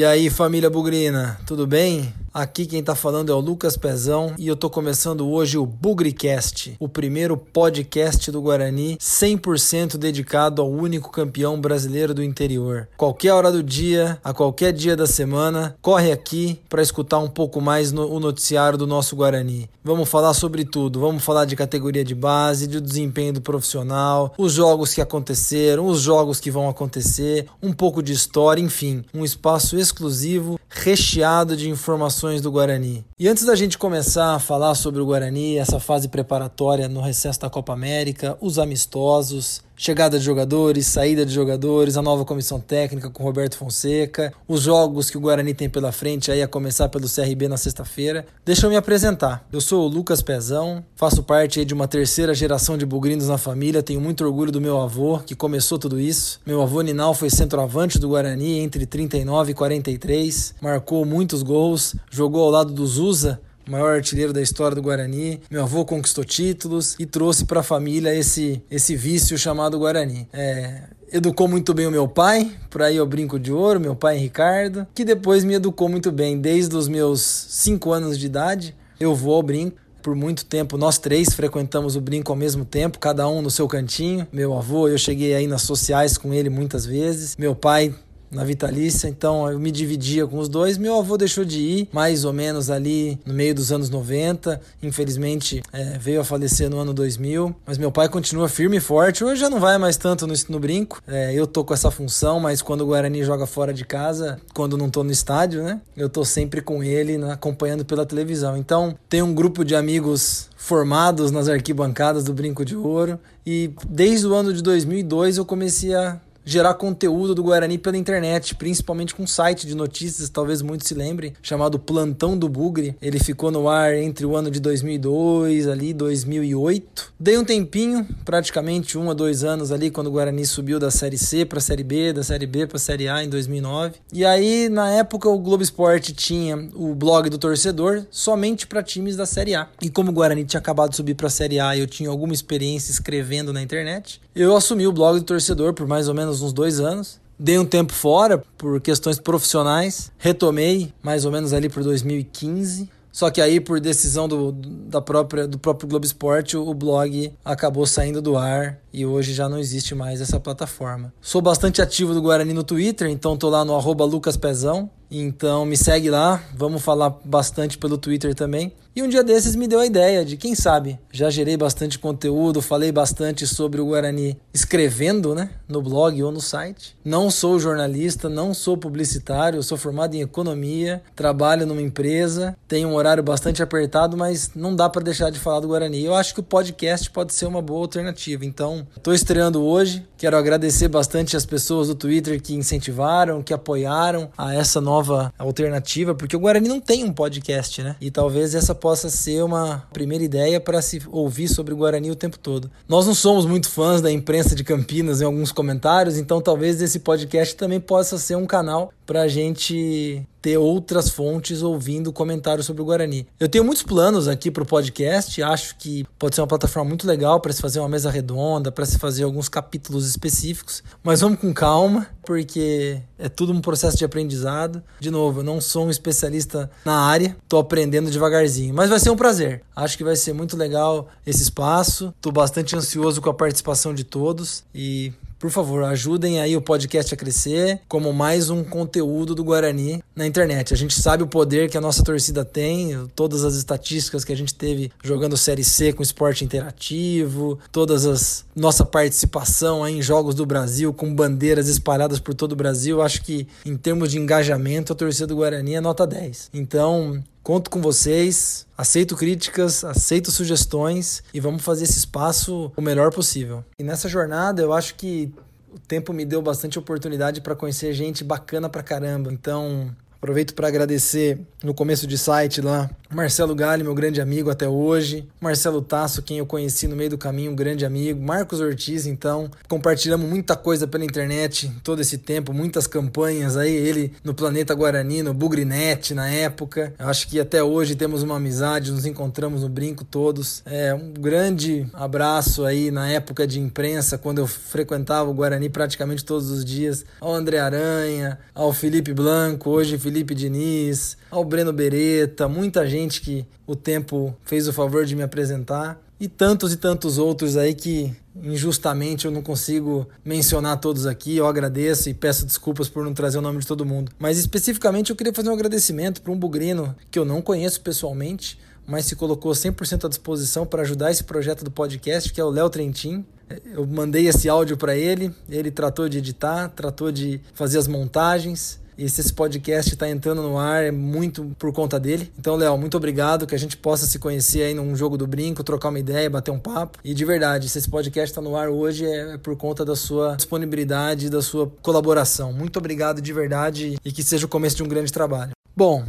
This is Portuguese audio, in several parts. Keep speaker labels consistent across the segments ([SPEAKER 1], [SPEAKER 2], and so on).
[SPEAKER 1] E aí, família Bugrina, tudo bem? Aqui quem tá falando é o Lucas Pezão e eu tô começando hoje o Bugricast, o primeiro podcast do Guarani 100% dedicado ao único campeão brasileiro do interior. Qualquer hora do dia, a qualquer dia da semana, corre aqui para escutar um pouco mais no, o noticiário do nosso Guarani. Vamos falar sobre tudo, vamos falar de categoria de base, de desempenho do profissional, os jogos que aconteceram, os jogos que vão acontecer, um pouco de história, enfim, um espaço exclusivo recheado de informações do Guarani. E antes da gente começar a falar sobre o Guarani, essa fase preparatória no recesso da Copa América, os amistosos, chegada de jogadores, saída de jogadores, a nova comissão técnica com Roberto Fonseca, os jogos que o Guarani tem pela frente aí a começar pelo CRB na sexta-feira. Deixa eu me apresentar. Eu sou o Lucas Pezão, faço parte de uma terceira geração de bugrinos na família, tenho muito orgulho do meu avô que começou tudo isso. Meu avô Ninal foi centroavante do Guarani entre 39 e 43, marcou muitos gols, jogou ao lado Zusa maior artilheiro da história do Guarani. Meu avô conquistou títulos e trouxe para a família esse, esse vício chamado Guarani. É, educou muito bem o meu pai, por aí eu brinco de ouro, meu pai Ricardo, que depois me educou muito bem desde os meus 5 anos de idade. Eu vou ao brinco. Por muito tempo, nós três frequentamos o brinco ao mesmo tempo, cada um no seu cantinho. Meu avô, eu cheguei aí nas sociais com ele muitas vezes. Meu pai na vitalícia, então eu me dividia com os dois. Meu avô deixou de ir, mais ou menos ali no meio dos anos 90. Infelizmente é, veio a falecer no ano 2000, mas meu pai continua firme e forte. Hoje já não vai mais tanto no, no brinco. É, eu tô com essa função, mas quando o Guarani joga fora de casa, quando não tô no estádio, né? Eu tô sempre com ele, acompanhando pela televisão. Então tem um grupo de amigos formados nas arquibancadas do Brinco de Ouro e desde o ano de 2002 eu comecei a gerar conteúdo do Guarani pela internet, principalmente com um site de notícias, talvez muitos se lembrem, chamado Plantão do Bugre. Ele ficou no ar entre o ano de 2002 ali 2008. Dei um tempinho, praticamente um a dois anos ali quando o Guarani subiu da série C para série B, da série B para série A em 2009. E aí na época o Globo Esporte tinha o blog do torcedor somente para times da série A. E como o Guarani tinha acabado de subir para a série A, e eu tinha alguma experiência escrevendo na internet. Eu assumi o blog do torcedor por mais ou menos menos uns dois anos. Dei um tempo fora por questões profissionais, retomei mais ou menos ali por 2015. Só que aí, por decisão do, da própria, do próprio Globo Esporte, o blog acabou saindo do ar e hoje já não existe mais essa plataforma. Sou bastante ativo do Guarani no Twitter, então tô lá no arroba lucaspezão. Então me segue lá, vamos falar bastante pelo Twitter também. E um dia desses me deu a ideia de, quem sabe, já gerei bastante conteúdo, falei bastante sobre o Guarani escrevendo, né, no blog ou no site. Não sou jornalista, não sou publicitário, sou formado em economia, trabalho numa empresa, tenho um horário bastante apertado, mas não dá para deixar de falar do Guarani. Eu acho que o podcast pode ser uma boa alternativa. Então, estou estreando hoje. Quero agradecer bastante as pessoas do Twitter que incentivaram, que apoiaram a essa nova alternativa, porque o Guarani não tem um podcast, né? E talvez essa possa ser uma primeira ideia para se ouvir sobre o Guarani o tempo todo. Nós não somos muito fãs da imprensa de Campinas em alguns comentários, então talvez esse podcast também possa ser um canal para a gente ter outras fontes ouvindo comentários sobre o Guarani. Eu tenho muitos planos aqui para o podcast, acho que pode ser uma plataforma muito legal para se fazer uma mesa redonda, para se fazer alguns capítulos específicos, mas vamos com calma, porque é tudo um processo de aprendizado. De novo, eu não sou um especialista na área, estou aprendendo devagarzinho, mas vai ser um prazer. Acho que vai ser muito legal esse espaço. Estou bastante ansioso com a participação de todos e por favor, ajudem aí o podcast a crescer como mais um conteúdo do Guarani na internet. A gente sabe o poder que a nossa torcida tem, todas as estatísticas que a gente teve jogando Série C com esporte interativo, todas as nossa participação em jogos do Brasil com bandeiras espalhadas por todo o Brasil. Acho que em termos de engajamento, a torcida do Guarani é nota 10. Então, Conto com vocês, aceito críticas, aceito sugestões e vamos fazer esse espaço o melhor possível. E nessa jornada eu acho que o tempo me deu bastante oportunidade para conhecer gente bacana pra caramba. Então, Aproveito para agradecer no começo de site lá, Marcelo Galli, meu grande amigo até hoje, Marcelo Tasso, quem eu conheci no meio do caminho, um grande amigo, Marcos Ortiz, então, compartilhamos muita coisa pela internet todo esse tempo, muitas campanhas aí, ele no Planeta Guarani, no Bugrinet na época. Eu acho que até hoje temos uma amizade, nos encontramos no brinco todos. É um grande abraço aí na época de imprensa, quando eu frequentava o Guarani praticamente todos os dias, ao André Aranha, ao Felipe Blanco, hoje Felipe Felipe Diniz, ao Breno Beretta, muita gente que o tempo fez o favor de me apresentar e tantos e tantos outros aí que injustamente eu não consigo mencionar todos aqui. Eu agradeço e peço desculpas por não trazer o nome de todo mundo. Mas especificamente eu queria fazer um agradecimento para um bugrino que eu não conheço pessoalmente, mas se colocou 100% à disposição para ajudar esse projeto do podcast, que é o Léo Trentin. Eu mandei esse áudio para ele, ele tratou de editar, tratou de fazer as montagens e se esse podcast está entrando no ar é muito por conta dele. Então, Léo, muito obrigado. Que a gente possa se conhecer aí num jogo do brinco, trocar uma ideia, bater um papo. E de verdade, se esse podcast está no ar hoje é por conta da sua disponibilidade, da sua colaboração. Muito obrigado de verdade e que seja o começo de um grande trabalho. Bom,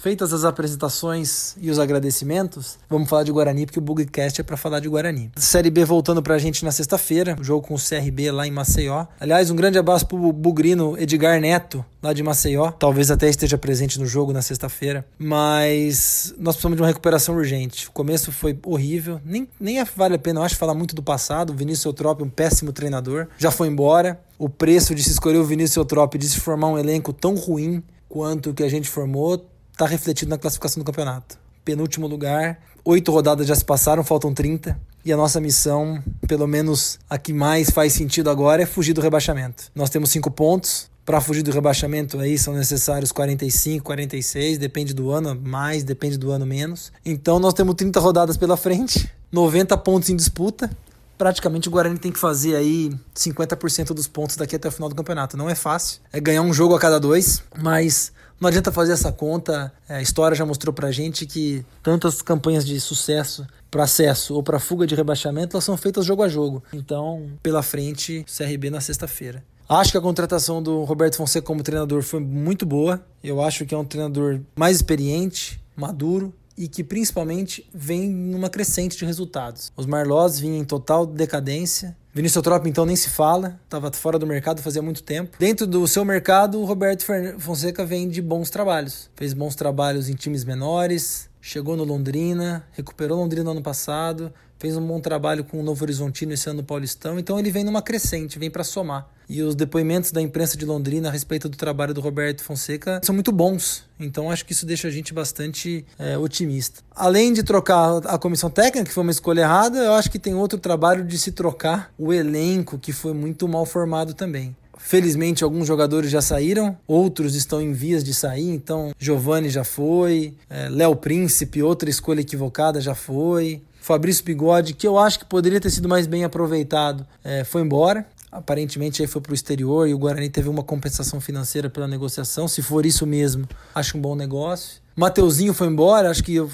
[SPEAKER 1] Feitas as apresentações e os agradecimentos, vamos falar de Guarani, porque o Bugcast é para falar de Guarani. Série B voltando para a gente na sexta-feira, jogo com o CRB lá em Maceió. Aliás, um grande abraço pro bugrino Edgar Neto, lá de Maceió. Talvez até esteja presente no jogo na sexta-feira. Mas nós precisamos de uma recuperação urgente. O começo foi horrível. Nem, nem vale a pena, eu acho, falar muito do passado. O Vinícius Eutrope, um péssimo treinador, já foi embora. O preço de se escolher o Vinícius Eutrope de se formar um elenco tão ruim quanto o que a gente formou está refletido na classificação do campeonato. Penúltimo lugar, oito rodadas já se passaram, faltam 30. E a nossa missão, pelo menos a que mais faz sentido agora, é fugir do rebaixamento. Nós temos cinco pontos. Para fugir do rebaixamento aí são necessários 45, 46, depende do ano, mais, depende do ano menos. Então nós temos 30 rodadas pela frente, 90 pontos em disputa. Praticamente o Guarani tem que fazer aí 50% dos pontos daqui até o final do campeonato. Não é fácil, é ganhar um jogo a cada dois, mas não adianta fazer essa conta. É, a história já mostrou pra gente que tantas campanhas de sucesso para acesso ou para fuga de rebaixamento, elas são feitas jogo a jogo. Então, pela frente, CRB na sexta-feira. Acho que a contratação do Roberto Fonseca como treinador foi muito boa. Eu acho que é um treinador mais experiente, maduro e que principalmente vem numa crescente de resultados. Os Marlós vinham em total decadência. Vinícius Trop, então, nem se fala, estava fora do mercado fazia muito tempo. Dentro do seu mercado, o Roberto Fonseca vem de bons trabalhos. Fez bons trabalhos em times menores, chegou no Londrina, recuperou Londrina no ano passado, fez um bom trabalho com o Novo Horizontino esse ano no Paulistão, então ele vem numa crescente, vem para somar. E os depoimentos da imprensa de Londrina a respeito do trabalho do Roberto Fonseca são muito bons, então acho que isso deixa a gente bastante é, otimista. Além de trocar a comissão técnica, que foi uma escolha errada, eu acho que tem outro trabalho de se trocar o elenco, que foi muito mal formado também. Felizmente, alguns jogadores já saíram, outros estão em vias de sair. Então, Giovanni já foi, é, Léo Príncipe, outra escolha equivocada, já foi. Fabrício Bigode, que eu acho que poderia ter sido mais bem aproveitado, é, foi embora. Aparentemente aí foi para o exterior e o Guarani teve uma compensação financeira pela negociação. Se for isso mesmo, acho um bom negócio. Mateuzinho foi embora, acho que eu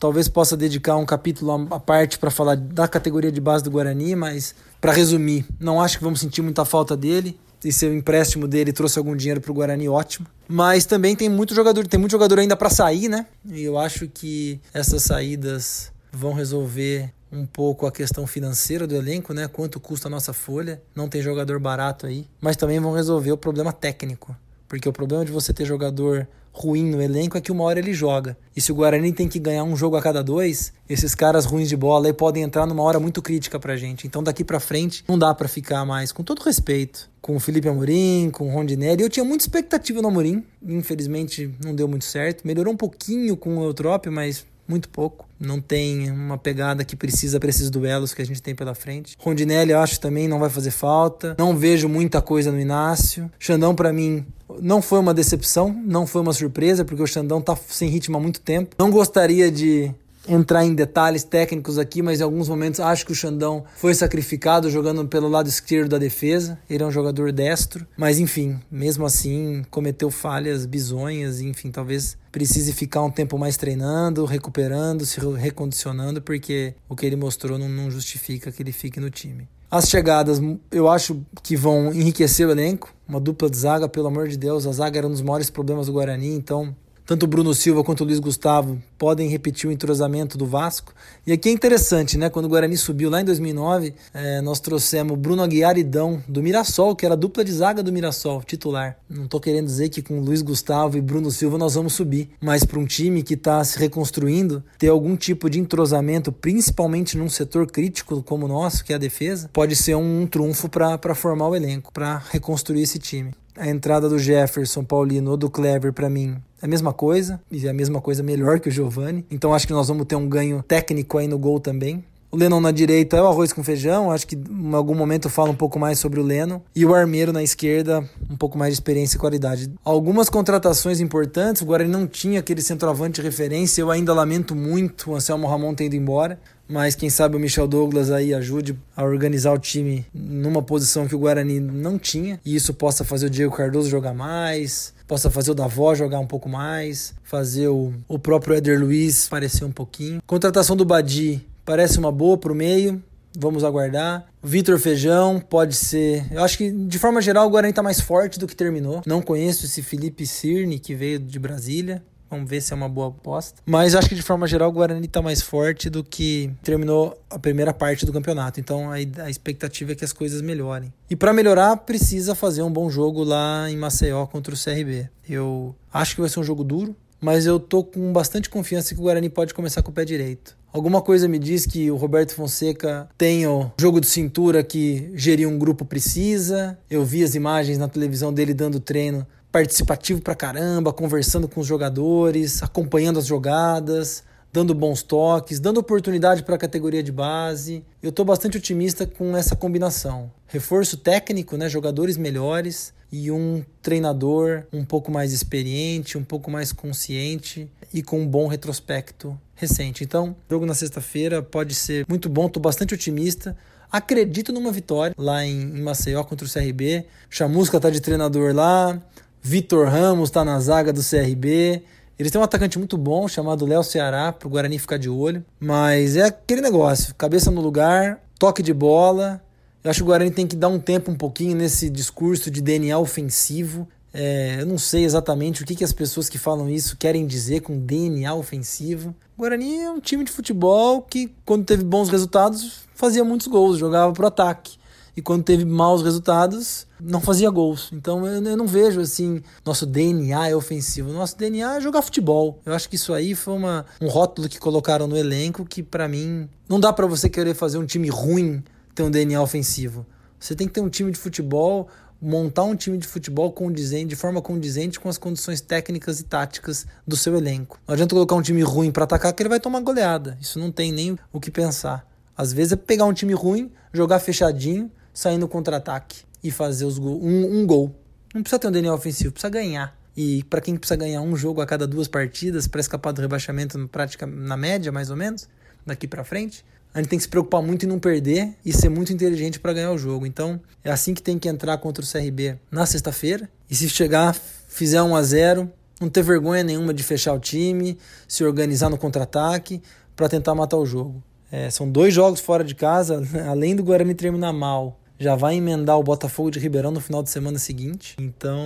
[SPEAKER 1] talvez possa dedicar um capítulo à parte para falar da categoria de base do Guarani, mas para resumir, não acho que vamos sentir muita falta dele. E se o empréstimo dele trouxe algum dinheiro para o Guarani, ótimo. Mas também tem muito jogador, tem muito jogador ainda para sair, né? E eu acho que essas saídas vão resolver um pouco a questão financeira do elenco, né? Quanto custa a nossa folha? Não tem jogador barato aí, mas também vão resolver o problema técnico, porque o problema de você ter jogador ruim no elenco é que uma hora ele joga. E se o Guarani tem que ganhar um jogo a cada dois, esses caras ruins de bola aí podem entrar numa hora muito crítica pra gente. Então daqui pra frente não dá para ficar mais, com todo respeito, com o Felipe Amorim, com o Rondinelli. Eu tinha muita expectativa no Amorim, infelizmente não deu muito certo. Melhorou um pouquinho com o Eutrope, mas muito pouco. Não tem uma pegada que precisa para esses duelos que a gente tem pela frente. Rondinelli, eu acho também não vai fazer falta. Não vejo muita coisa no Inácio. Xandão, para mim, não foi uma decepção, não foi uma surpresa, porque o Xandão tá sem ritmo há muito tempo. Não gostaria de entrar em detalhes técnicos aqui, mas em alguns momentos acho que o Xandão foi sacrificado jogando pelo lado esquerdo da defesa. Ele é um jogador destro, mas enfim, mesmo assim cometeu falhas bizonhas, enfim, talvez precise ficar um tempo mais treinando, recuperando, se recondicionando, porque o que ele mostrou não, não justifica que ele fique no time. As chegadas, eu acho que vão enriquecer o elenco. Uma dupla de zaga, pelo amor de Deus. A zaga era um dos maiores problemas do Guarani, então tanto o Bruno Silva quanto o Luiz Gustavo podem repetir o entrosamento do Vasco. E aqui é interessante, né? Quando o Guarani subiu lá em 2009, é, nós trouxemos Bruno Aguiar e Dão do Mirassol, que era a dupla de zaga do Mirassol, titular. Não tô querendo dizer que com Luiz Gustavo e Bruno Silva nós vamos subir, mas para um time que está se reconstruindo, ter algum tipo de entrosamento, principalmente num setor crítico como o nosso, que é a defesa, pode ser um, um trunfo para formar o elenco, para reconstruir esse time a entrada do Jefferson Paulino ou do Clever para mim é a mesma coisa, e é a mesma coisa melhor que o Giovani. Então acho que nós vamos ter um ganho técnico aí no gol também. O Lennon na direita é o arroz com feijão, acho que em algum momento eu falo um pouco mais sobre o Lennon. E o Armeiro na esquerda, um pouco mais de experiência e qualidade. Algumas contratações importantes, o Guarani não tinha aquele centroavante de referência, eu ainda lamento muito o Anselmo Ramon ter ido embora mas quem sabe o Michel Douglas aí ajude a organizar o time numa posição que o Guarani não tinha e isso possa fazer o Diego Cardoso jogar mais, possa fazer o Davó jogar um pouco mais, fazer o, o próprio Éder Luiz aparecer um pouquinho. Contratação do Badi parece uma boa pro meio, Vamos aguardar. Vitor Feijão pode ser. Eu acho que, de forma geral, o Guarani tá mais forte do que terminou. Não conheço esse Felipe Cirne, que veio de Brasília. Vamos ver se é uma boa aposta. Mas acho que de forma geral o Guarani está mais forte do que terminou a primeira parte do campeonato. Então a, expectativa é que as coisas melhorem. E para melhorar, precisa fazer um bom jogo lá em Maceió contra o CRB. Eu acho que vai ser um jogo duro, mas eu tô com bastante confiança que o Guarani pode começar com o pé direito. Alguma coisa me diz que o Roberto Fonseca tem o jogo de cintura que gerir um grupo precisa. Eu vi as imagens na televisão dele dando treino participativo pra caramba, conversando com os jogadores, acompanhando as jogadas, dando bons toques, dando oportunidade para a categoria de base. Eu estou bastante otimista com essa combinação. Reforço técnico, né, jogadores melhores e um treinador um pouco mais experiente, um pouco mais consciente e com um bom retrospecto recente. Então, jogo na sexta-feira pode ser muito bom, estou bastante otimista. Acredito numa vitória lá em, Maceió contra o CRB. Chamusca está de treinador lá. Vitor Ramos está na zaga do CRB. Eles têm um atacante muito bom chamado Léo Ceará, para o Guarani ficar de olho. Mas é aquele negócio: cabeça no lugar, toque de bola. Eu acho que o Guarani tem que dar um tempo um pouquinho nesse discurso de DNA ofensivo. É, eu não sei exatamente o que, que as pessoas que falam isso querem dizer com DNA ofensivo. O Guarani é um time de futebol que, quando teve bons resultados, fazia muitos gols, jogava pro ataque e quando teve maus resultados, não fazia gols. Então eu, eu, não vejo assim, nosso DNA é ofensivo. Nosso DNA é jogar futebol. Eu acho que isso aí foi uma, um rótulo que colocaram no elenco que para mim não dá para você querer fazer um time ruim ter um DNA ofensivo. Você tem que ter um time de futebol, montar um time de futebol condizente, de forma condizente com as condições técnicas e táticas do seu elenco. Não adianta colocar um time ruim para atacar que ele vai tomar goleada. Isso não tem nem o que pensar. Às vezes é pegar um time ruim, jogar fechadinho, sair no contra-ataque e fazer os gol, um, um gol. Não precisa ter um DNA ofensivo, precisa ganhar. E para quem precisa ganhar um jogo a cada duas partidas para escapar do rebaixamento na prática na média, mais ou menos, daqui para frente, a gente tem que se preocupar muito em não perder e ser muito inteligente para ganhar o jogo. Então, é assim que tem que entrar contra o CRB na sexta-feira. E se chegar, fizer 1 a 0, não ter vergonha nenhuma de fechar o time, se organizar no contra-ataque para tentar matar o jogo. É, são dois jogos fora de casa, além do Guarani terminar mal já vai emendar o Botafogo de Ribeirão no final de semana seguinte. Então,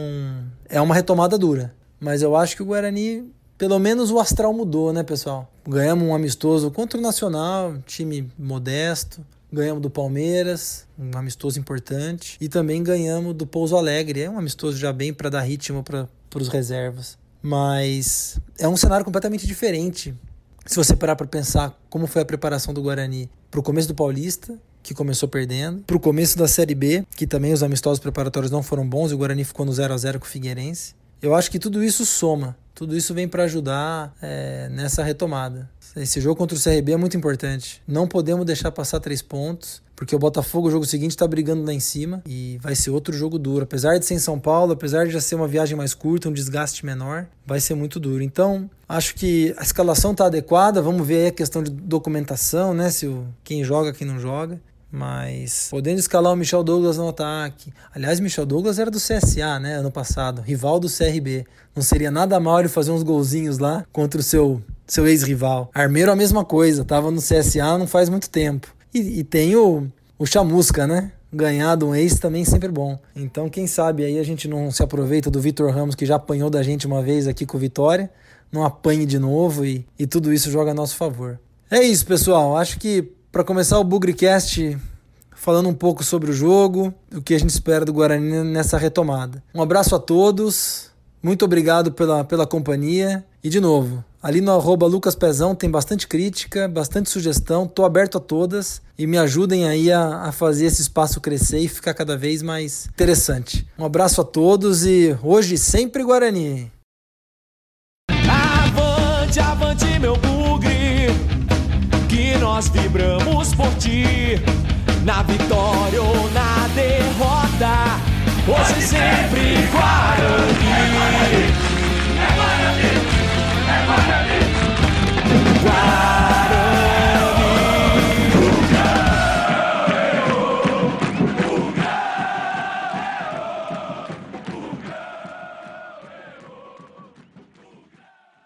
[SPEAKER 1] é uma retomada dura. Mas eu acho que o Guarani, pelo menos o astral mudou, né, pessoal? Ganhamos um amistoso contra o Nacional, time modesto. Ganhamos do Palmeiras, um amistoso importante. E também ganhamos do Pouso Alegre. É um amistoso já bem para dar ritmo para os reservas. Mas é um cenário completamente diferente. Se você parar para pensar como foi a preparação do Guarani para o começo do Paulista que começou perdendo, para o começo da Série B, que também os amistosos preparatórios não foram bons e o Guarani ficou no 0 a 0 com o Figueirense. Eu acho que tudo isso soma, tudo isso vem para ajudar é, nessa retomada. Esse jogo contra o CRB é muito importante. Não podemos deixar passar três pontos, porque o Botafogo, o jogo seguinte, está brigando lá em cima e vai ser outro jogo duro. Apesar de ser em São Paulo, apesar de já ser uma viagem mais curta, um desgaste menor, vai ser muito duro. Então, acho que a escalação está adequada. Vamos ver aí a questão de documentação, né? Se o, quem joga, quem não joga. Mas podendo escalar o Michel Douglas no ataque. Aliás, Michel Douglas era do CSA, né? Ano passado, rival do CRB. Não seria nada mal ele fazer uns golzinhos lá contra o seu, seu ex-rival. Armeiro, a mesma coisa, tava no CSA não faz muito tempo. E, e tem o, o chamusca, né? Ganhar de um ex também sempre bom. Então, quem sabe aí a gente não se aproveita do Vitor Ramos, que já apanhou da gente uma vez aqui com o Vitória, não apanhe de novo e, e tudo isso joga a nosso favor. É isso, pessoal. Acho que para começar o Bugrecast falando um pouco sobre o jogo, o que a gente espera do Guarani nessa retomada. Um abraço a todos, muito obrigado pela, pela companhia e de novo, ali no arroba Lucas Pezão tem bastante crítica, bastante sugestão, tô aberto a todas e me ajudem aí a, a fazer esse espaço crescer e ficar cada vez mais interessante. Um abraço a todos e hoje sempre Guarani!
[SPEAKER 2] nós vibramos por ti, na vitória ou na derrota, hoje e sempre Guarani.